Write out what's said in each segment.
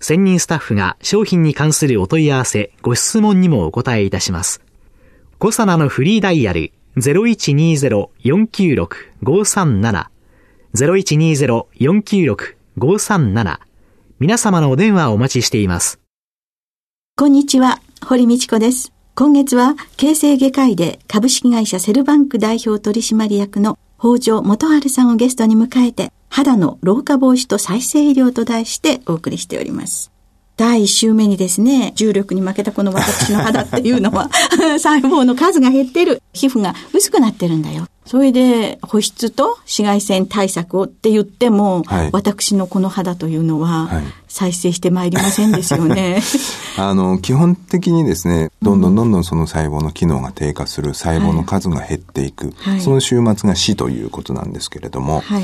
専任スタッフが商品に関するお問い合わせ、ご質問にもお答えいたします。コサナのフリーダイヤル0120-496-537 0120-496-537皆様のお電話をお待ちしています。こんにちは、堀道子です。今月は、形成外科医で株式会社セルバンク代表取締役の北条元春さんをゲストに迎えて、肌の老化防止と再生医療と題してお送りしております。第1週目にですね、重力に負けたこの私の肌っていうのは、細胞の数が減ってる。皮膚が薄くなってるんだよ。それで保湿と紫外線対策をって言っても、はい、私のこの肌というのは、再生してまいりませんですよね。あの、基本的にですね、どんどんどんどんその細胞の機能が低下する、細胞の数が減っていく、はい、その終末が死ということなんですけれども、はい、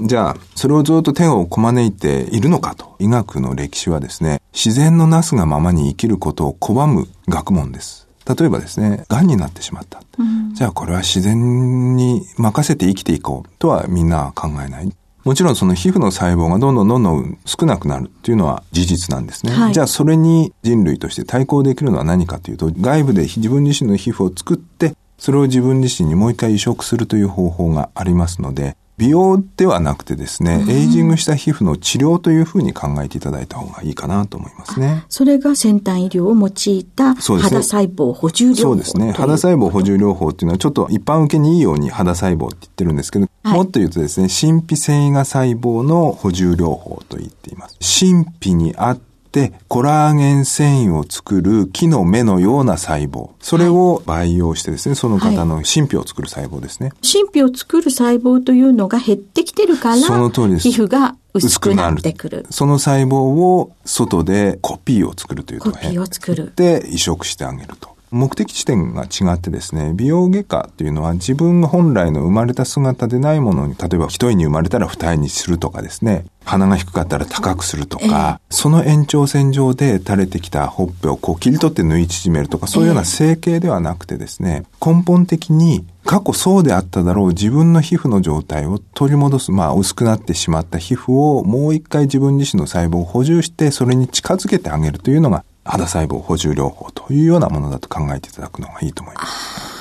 じゃあ、それをずっと手をこまねいているのかと、医学の歴史はですね、自然のなすがままに生きることを拒む学問です。例えばですね、癌になってしまった。うん、じゃあこれは自然に任せて生きていこうとはみんな考えない。もちろんその皮膚の細胞がどんどんどんどん少なくなるっていうのは事実なんですね。はい、じゃあそれに人類として対抗できるのは何かというと、外部で自分自身の皮膚を作って、それを自分自身にもう一回移植するという方法がありますので、美容ではなくてですね、エイジングした皮膚の治療というふうに考えていただいた方がいいかなと思いますね。それが先端医療を用いた肌細胞補充療法そうですね。肌細胞補充療法っていうのはちょっと一般受けにいいように肌細胞って言ってるんですけど、はい、もっと言うとですね、神秘繊維が細胞の補充療法と言っています。神秘にあってで、コラーゲン繊維を作る木の芽のような細胞。それを培養してですね、その方の神秘を作る細胞ですね。神秘を作る細胞というのが減ってきてるから、その通りです。皮膚が薄くなってくる。その細胞を外でコピーを作るというとコピーを作る。で、移植してあげると。目的地点が違ってですね、美容外科っていうのは自分が本来の生まれた姿でないものに、例えば一重に生まれたら二重にするとかですね、鼻が低かったら高くするとか、えー、その延長線上で垂れてきたほっぺをこう切り取って縫い縮めるとか、そういうような整形ではなくてですね、根本的に過去そうであっただろう自分の皮膚の状態を取り戻す、まあ薄くなってしまった皮膚をもう一回自分自身の細胞を補充してそれに近づけてあげるというのが肌細胞補充療法というようなものだと考えていただくのがいいと思います。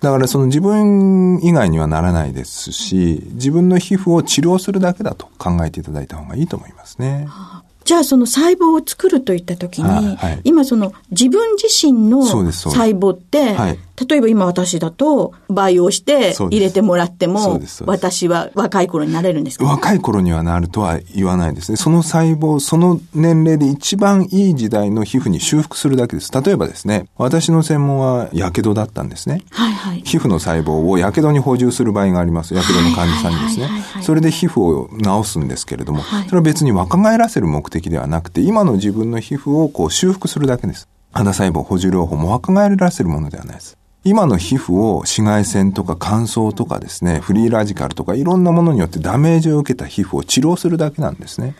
だからその自分以外にはならないですし、自分の皮膚を治療するだけだと考えていただいた方がいいと思いますね。じゃあその細胞を作るといったときに、はい、今その自分自身の細胞って、はい、例えば今私だと培養して入れてもらっても、私は若い頃になれるんですか、ね、若い頃にはなるとは言わないですね。その細胞、その年齢で一番いい時代の皮膚に修復するだけです。例えばですね、私の専門は火傷だったんですね。はいはい、皮膚の細胞を火傷に補充する場合があります。火傷の患者さんにですね。それで皮膚を治すんですけれども、それは別に若返らせる目的ではなくて、今の自分の皮膚をこう修復するだけです。肌細胞補充療法も若返らせるものではないです。今の皮膚を紫外線とか乾燥とかですね、フリーラジカルとかいろんなものによってダメージを受けた皮膚を治療するだけなんですね。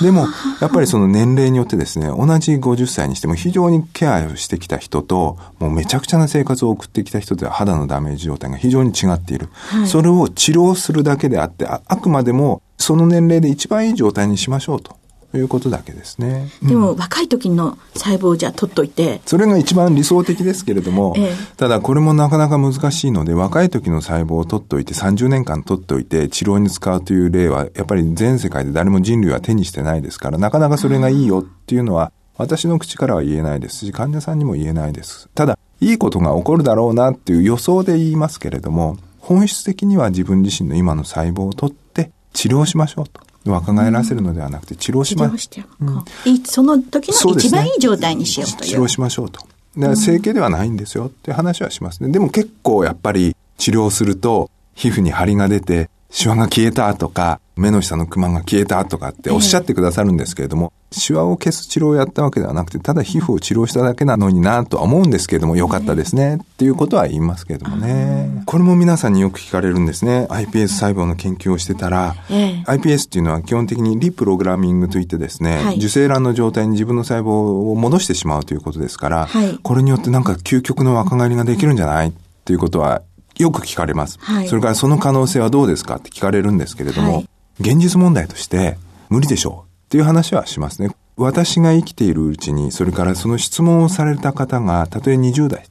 でも、やっぱりその年齢によってですね、同じ50歳にしても非常にケアをしてきた人と、もうめちゃくちゃな生活を送ってきた人では肌のダメージ状態が非常に違っている。はい、それを治療するだけであってあ、あくまでもその年齢で一番いい状態にしましょうと。いうことだけですね。でも、うん、若い時の細胞じゃ取っといて。それが一番理想的ですけれども、ええ、ただこれもなかなか難しいので、若い時の細胞を取っといて、30年間取っておいて治療に使うという例は、やっぱり全世界で誰も人類は手にしてないですから、なかなかそれがいいよっていうのは、私の口からは言えないですし、患者さんにも言えないです。ただ、いいことが起こるだろうなっていう予想で言いますけれども、本質的には自分自身の今の細胞を取って治療しましょうと。若返らせるのではなくて治療しましょう。うん、その時の一番いい状態にしようという。治療しましょうと。だから整形ではないんですよって話はしますね。でも結構やっぱり治療すると皮膚に張りが出てシワが消えたとか、目の下のクマが消えたとかっておっしゃってくださるんですけれども、えー、シワを消す治療をやったわけではなくて、ただ皮膚を治療しただけなのになとは思うんですけれども、よかったですね、っていうことは言いますけれどもね。これも皆さんによく聞かれるんですね。iPS 細胞の研究をしてたら、えー、iPS っていうのは基本的にリプログラミングといってですね、はい、受精卵の状態に自分の細胞を戻してしまうということですから、はい、これによってなんか究極の若返りができるんじゃないっていうことはよく聞かれます。はい、それからその可能性はどうですかって聞かれるんですけれども、はい、現実問題として無理でしょうっていう話はしますね。私が生きているうちに、それからその質問をされた方が、たとえ20代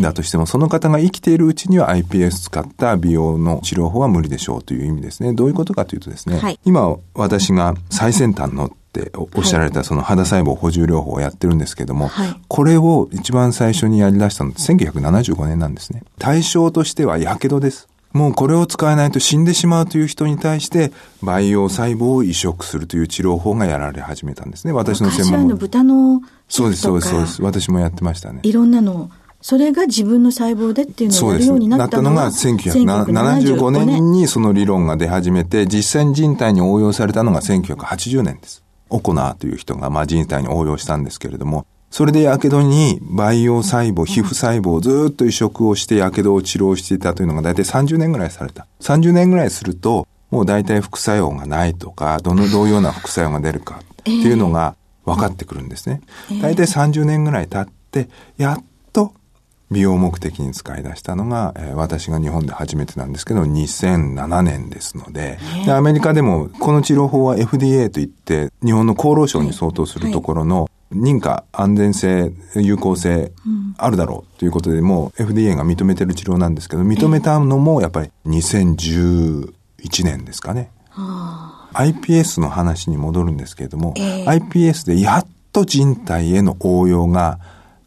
だとしても、はい、その方が生きているうちには iPS 使った美容の治療法は無理でしょうという意味ですね。どういうことかというとですね、はい、今私が最先端のっておっしゃられたその肌細胞補充療法をやってるんですけども、はい、これを一番最初にやり出したのって1975年なんですね。対象としては火傷です。もうこれを使えないと死んでしまうという人に対して培養細胞を移植するという治療法がやられ始めたんですね。私の専門の豚のそうです、そうです、そうです。私もやってましたね。いろんなのそれが自分の細胞でっていうのをやるようになったのが、ね、なったのが1975年にその理論が出始めて、実際に人体に応用されたのが1980年です。オコナーという人が、まあ、人体に応用したんですけれども、それで火傷に培養細胞、皮膚細胞をずっと移植をして火傷を治療していたというのが大体30年ぐらいされた。30年ぐらいすると、もう大体副作用がないとか、どのどういうような副作用が出るかっていうのが分かってくるんですね。大体30年ぐらい経って、やっ美容目的に使い出したのが、えー、私が日本で初めてなんですけど、2007年ですのでで、アメリカでもこの治療法は FDA といって、日本の厚労省に相当するところの認可、安全性、有効性あるだろうということで、もう FDA が認めてる治療なんですけど、認めたのもやっぱり2011年ですかね。iPS の話に戻るんですけれども、えー、iPS でやっと人体への応用が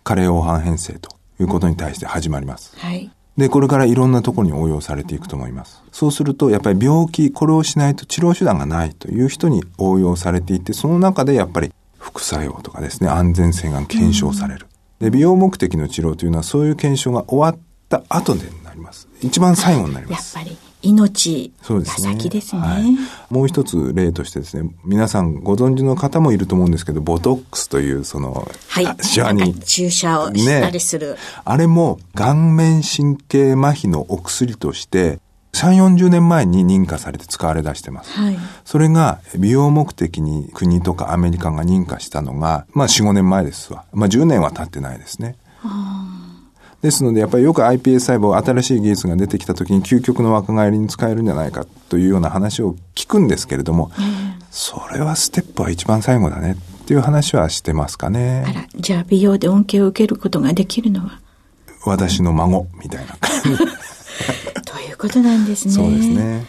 加齢黄斑変性ということに対して始まります。はい。で、これからいろんなところに応用されていくと思います。そうすると、やっぱり病気、これをしないと治療手段がないという人に応用されていて、その中でやっぱり副作用とかですね、安全性が検証される。で、美容目的の治療というのはそういう検証が終わった後でなります。一番最後になります。やっぱり。命が先ですね。はい、もう一つ例としてですね、皆さんご存知の方もいると思うんですけど、ボトックスというその、はい、シワに。注射をしたりする、ね。あれも顔面神経麻痺のお薬として、3、40年前に認可されて使われ出してます。はい、それが美容目的に国とかアメリカが認可したのが、まあ4、5年前ですわ。まあ10年は経ってないですね。ですので、やっぱりよく iPS 細胞、新しい技術が出てきた時に究極の若返りに使えるんじゃないかというような話を聞くんですけれども、それはステップは一番最後だねっていう話はしてますかね。あら、じゃあ美容で恩恵を受けることができるのは？私の孫みたいな感じ。ということなんですね。そうですね。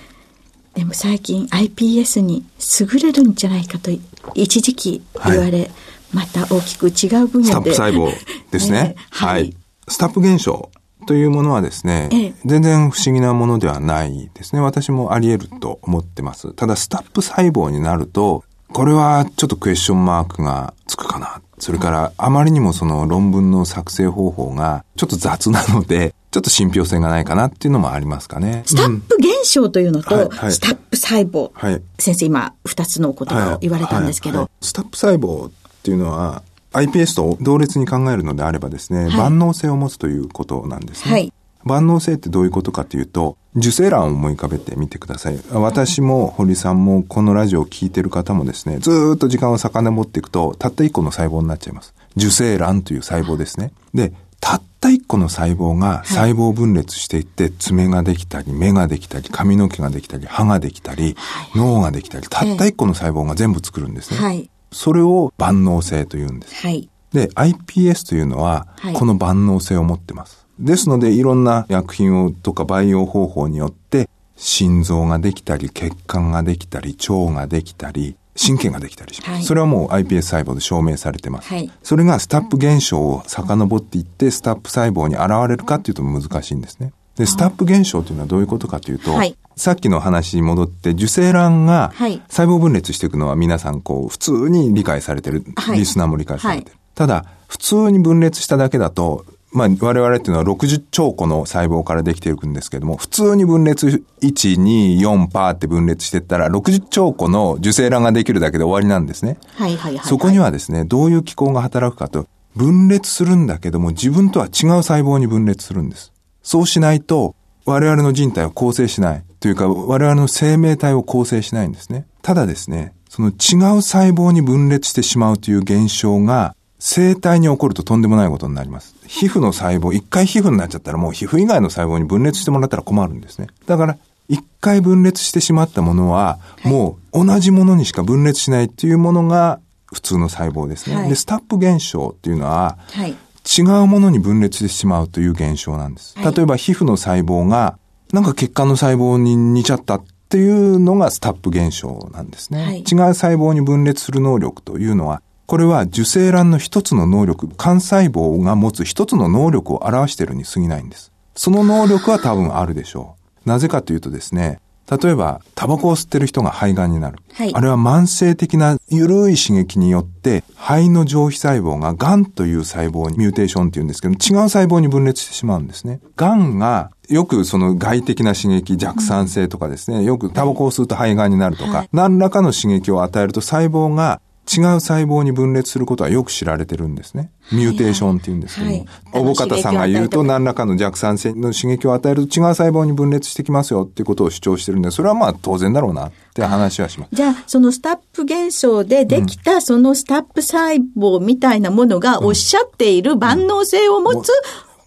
でも最近 iPS に優れるんじゃないかと一時期言われ、はい、また大きく違う分野で。スタップ細胞ですね。ねはい、はいスタップ現象というものはですね、ええ、全然不思議なものではないですね。私もあり得ると思ってます。ただ、スタップ細胞になると、これはちょっとクエスチョンマークがつくかな。それから、あまりにもその論文の作成方法がちょっと雑なので、ちょっと信憑性がないかなっていうのもありますかね。スタップ現象というのと、うんはいはい、スタップ細胞。はい、先生今、二つのことを言われたんですけど、はいはい、スタップ細胞っていうのは、iPS と同列に考えるのであればですね、はい、万能性を持つということなんですね。はい、万能性ってどういうことかというと、受精卵を思い浮かべてみてください。私も堀さんもこのラジオを聞いてる方もですね、ずっと時間を遡っていくと、たった一個の細胞になっちゃいます。受精卵という細胞ですね。で、たった一個の細胞が細胞分裂していって、爪ができたり、目ができたり、髪の毛ができたり、歯ができたり、脳ができたり、たった一個の細胞が全部作るんですね。はいそれを万能性と言うんです。はい。で、iPS というのは、この万能性を持ってます。ですので、いろんな薬品をとか培養方法によって、心臓ができたり、血管ができたり、腸ができたり、神経ができたりします。はい、それはもう iPS 細胞で証明されてます。はい、それがスタップ現象を遡っていって、スタップ細胞に現れるかっていうと難しいんですね。で、スタップ現象というのはどういうことかというと、はい、さっきの話に戻って、受精卵が細胞分裂していくのは皆さんこう、普通に理解されてる、リスナーも理解されてる。ただ、普通に分裂しただけだと、まあ、我々っていうのは60兆個の細胞からできていくんですけども、普通に分裂1、2、4パーって分裂してったら、60兆個の受精卵ができるだけで終わりなんですね。はいはいはい、はい、そこにはですね、どういう機構が働くかと、分裂するんだけども、自分とは違う細胞に分裂するんです。そうしないと、我々の人体を構成しない。というか、我々の生命体を構成しないんですね。ただですね、その違う細胞に分裂してしまうという現象が、生体に起こるととんでもないことになります。皮膚の細胞、一回皮膚になっちゃったらもう皮膚以外の細胞に分裂してもらったら困るんですね。だから、一回分裂してしまったものは、もう同じものにしか分裂しないっていうものが普通の細胞ですね。はい、で、スタップ現象っていうのは、はい、違うものに分裂してしまうという現象なんです。例えば皮膚の細胞が、なんか血管の細胞に似ちゃったっていうのがスタップ現象なんですね。違う細胞に分裂する能力というのは、これは受精卵の一つの能力、幹細胞が持つ一つの能力を表しているに過ぎないんです。その能力は多分あるでしょう。なぜかというとですね、例えば、タバコを吸ってる人が肺がんになる。はい、あれは慢性的な緩い刺激によって、肺の上皮細胞が癌という細胞にミューテーションって言うんですけど、違う細胞に分裂してしまうんですね。癌が、よくその外的な刺激、弱酸性とかですね、よくタバコを吸うと肺がんになるとか、はい、何らかの刺激を与えると細胞が違う細胞に分裂することはよく知られてるんですね。ミューテーションって言うんですけども。おぼかたさんが言うと何らかの弱酸性の刺激を与えると違う細胞に分裂してきますよっていうことを主張してるんで、それはまあ当然だろうなって話はします。じゃあ、そのスタップ現象でできたそのスタップ細胞みたいなものがおっしゃっている万能性を持つ、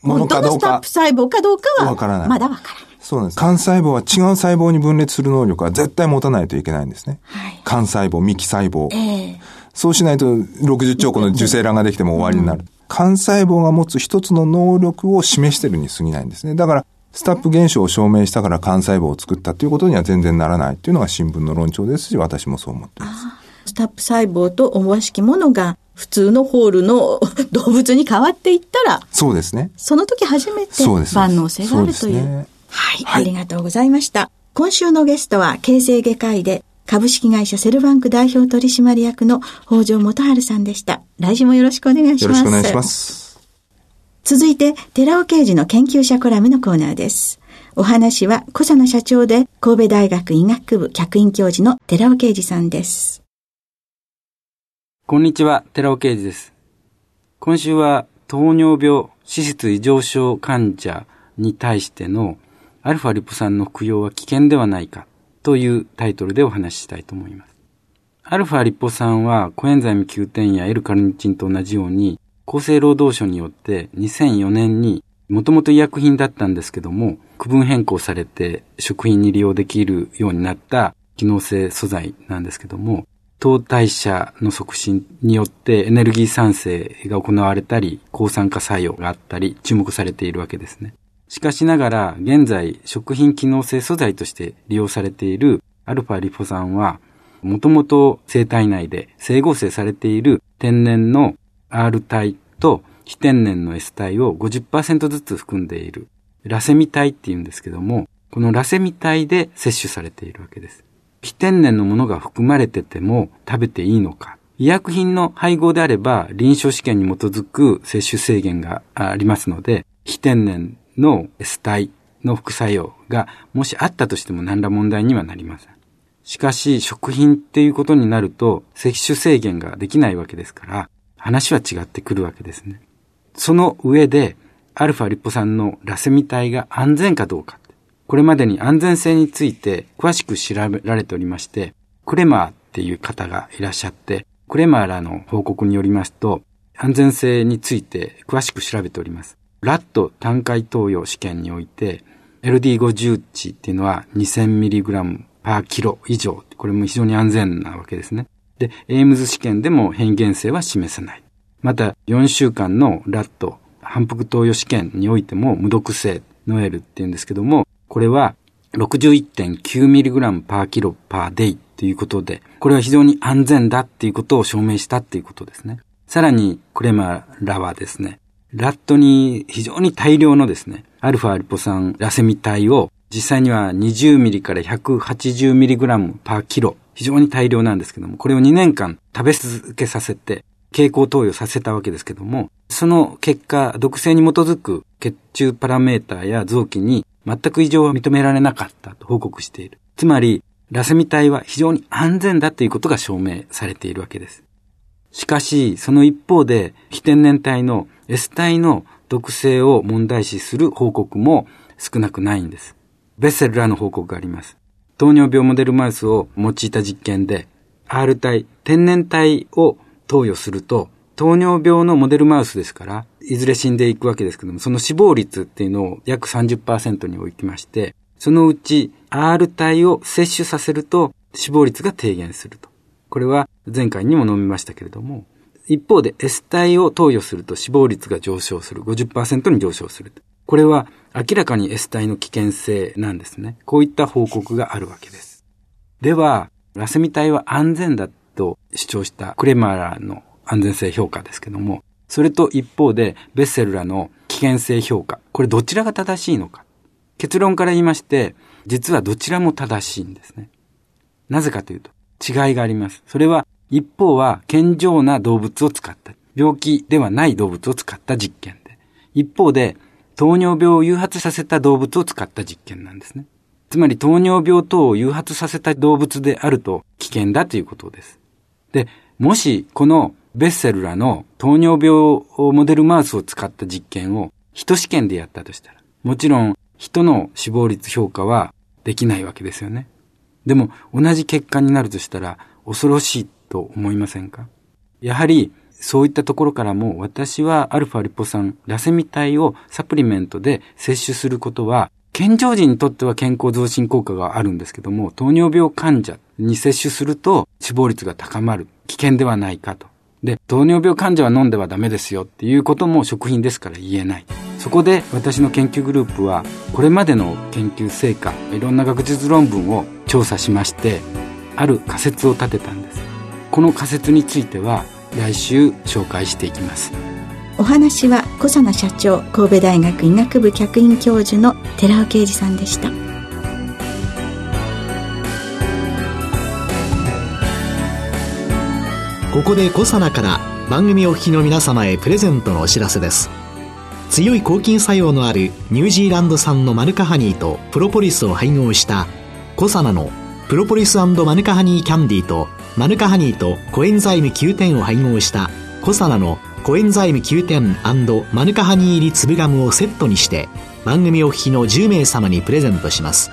本当のスタップ細胞かどうかは、まだわからない。そうなんです。幹細胞は違う細胞に分裂する能力は絶対持たないといけないんですね。はい、幹細胞、幹細胞。えー、そうしないと60兆個の受精卵ができても終わりになる。幹細胞が持つ一つの能力を示してるに過ぎないんですね。だから、スタップ現象を証明したから幹細胞を作ったということには全然ならないというのが新聞の論調ですし、私もそう思っています。スタップ細胞と思わしきものが普通のホールの動物に変わっていったら、そうですね。その時初めて万能性があるという。はい、はい、ありがとうございました。今週のゲストは、形成外科医で、株式会社セルバンク代表取締役の北条元春さんでした。来週もよろしくお願いします。よろしくお願いします。続いて、寺尾刑事の研究者コラムのコーナーです。お話は、小佐野社長で、神戸大学医学部客員教授の寺尾刑事さんです。こんにちは、寺尾刑事です。今週は、糖尿病、脂質異常症患者に対してのアルファリポ酸の服用は危険ではないかというタイトルでお話ししたいと思います。アルファリポ酸はコエンザイム Q10 や L カルニチンと同じように厚生労働省によって2004年にもともと医薬品だったんですけども区分変更されて食品に利用できるようになった機能性素材なんですけども糖代謝の促進によってエネルギー産生が行われたり抗酸化作用があったり注目されているわけですね。しかしながら、現在、食品機能性素材として利用されているアルファリポ酸は、もともと生体内で整合成されている天然の R 体と非天然の S 体を50%ずつ含んでいるラセミ体って言うんですけども、このラセミ体で摂取されているわけです。非天然のものが含まれてても食べていいのか。医薬品の配合であれば臨床試験に基づく摂取制限がありますので、非天然の S 体の副作用がもしあったとしても何ら問題にはなりません。しかし食品っていうことになると摂取制限ができないわけですから話は違ってくるわけですね。その上でアルファリポ酸のラセミ体が安全かどうか。これまでに安全性について詳しく調べられておりまして、クレマーっていう方がいらっしゃって、クレマーらの報告によりますと、安全性について詳しく調べております。ラット単回投与試験において、LD50 値っていうのは 2000mg per kilo 以上。これも非常に安全なわけですね。で、エイムズ試験でも変異原性は示せない。また、4週間のラット反復投与試験においても無毒性 NOEL っていうんですけども、これは 61.9mg per kilo per day ということで、これは非常に安全だっていうことを証明したっていうことですね。さらに、クレマーらはですね、ラットに非常に大量のですね、アルファアリポ酸ラセミ体を実際には20ミリから180ミリグラムパーキロ、非常に大量なんですけども、これを2年間食べ続けさせて、経口投与させたわけですけども、その結果、毒性に基づく血中パラメーターや臓器に全く異常は認められなかったと報告している。つまり、ラセミ体は非常に安全だということが証明されているわけです。しかし、その一方で、非天然体の S 体の毒性を問題視する報告も少なくないんです。ベッセルらの報告があります。糖尿病モデルマウスを用いた実験で、R 体、天然体を投与すると、糖尿病のモデルマウスですから、いずれ死んでいくわけですけども、その死亡率っていうのを約30%に置きまして、そのうち R 体を摂取させると死亡率が低減すると。これは前回にも飲みましたけれども、一方で S 体を投与すると死亡率が上昇する。50%に上昇する。これは明らかに S 体の危険性なんですね。こういった報告があるわけです。では、ラセミ体は安全だと主張したクレマーラの安全性評価ですけども、それと一方でベッセルらの危険性評価。これどちらが正しいのか。結論から言いまして、実はどちらも正しいんですね。なぜかというと、違いがあります。それは、一方は健常な動物を使った、病気ではない動物を使った実験で、一方で、糖尿病を誘発させた動物を使った実験なんですね。つまり糖尿病等を誘発させた動物であると危険だということです。で、もしこのベッセルらの糖尿病をモデルマウスを使った実験を人試験でやったとしたら、もちろん人の死亡率評価はできないわけですよね。でも同じ結果になるとしたら恐ろしいと思いませんか？やはりそういったところからも私はアルファリポ酸、ラセミ体をサプリメントで摂取することは健常人にとっては健康増進効果があるんですけども、糖尿病患者に摂取すると死亡率が高まる危険ではないかと。で、糖尿病患者は飲んではダメですよっていうことも食品ですから言えない。そこで私の研究グループはこれまでの研究成果、いろんな学術論文を調査しまして、ある仮説を立てたんです。この仮説については来週紹介していきます。お話は小佐奈社長神戸大学医学部客員教授の寺尾啓二さんでした。ここで小佐奈から番組お聞きの皆様へプレゼントのお知らせです強い抗菌作用のあるニュージーランド産のマヌカハニーとプロポリスを配合した小佐奈のプロポリスマヌカハニーキャンディーとマヌカハニーとコエンザイム9点を配合したコサナのコエンザイム9点マヌカハニー入り粒ガムをセットにして番組お聞きの10名様にプレゼントします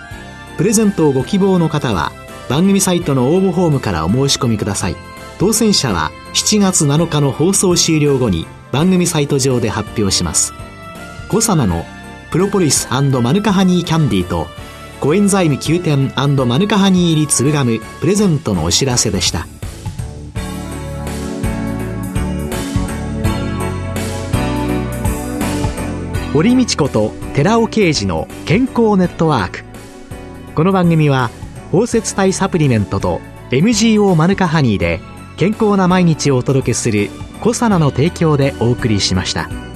プレゼントをご希望の方は番組サイトの応募フォームからお申し込みください当選者は7月7日の放送終了後に番組サイト上で発表しますコサナの。プロポリスマヌカハニーキャンディーとコエンザイム9点マヌカハニー入り粒ガムプレゼントのお知らせでした。堀道子と寺尾啓二の健康ネットワーク。この番組は包摂体サプリメントと MGO マヌカハニーで健康な毎日をお届けする「コサナの提供」でお送りしました。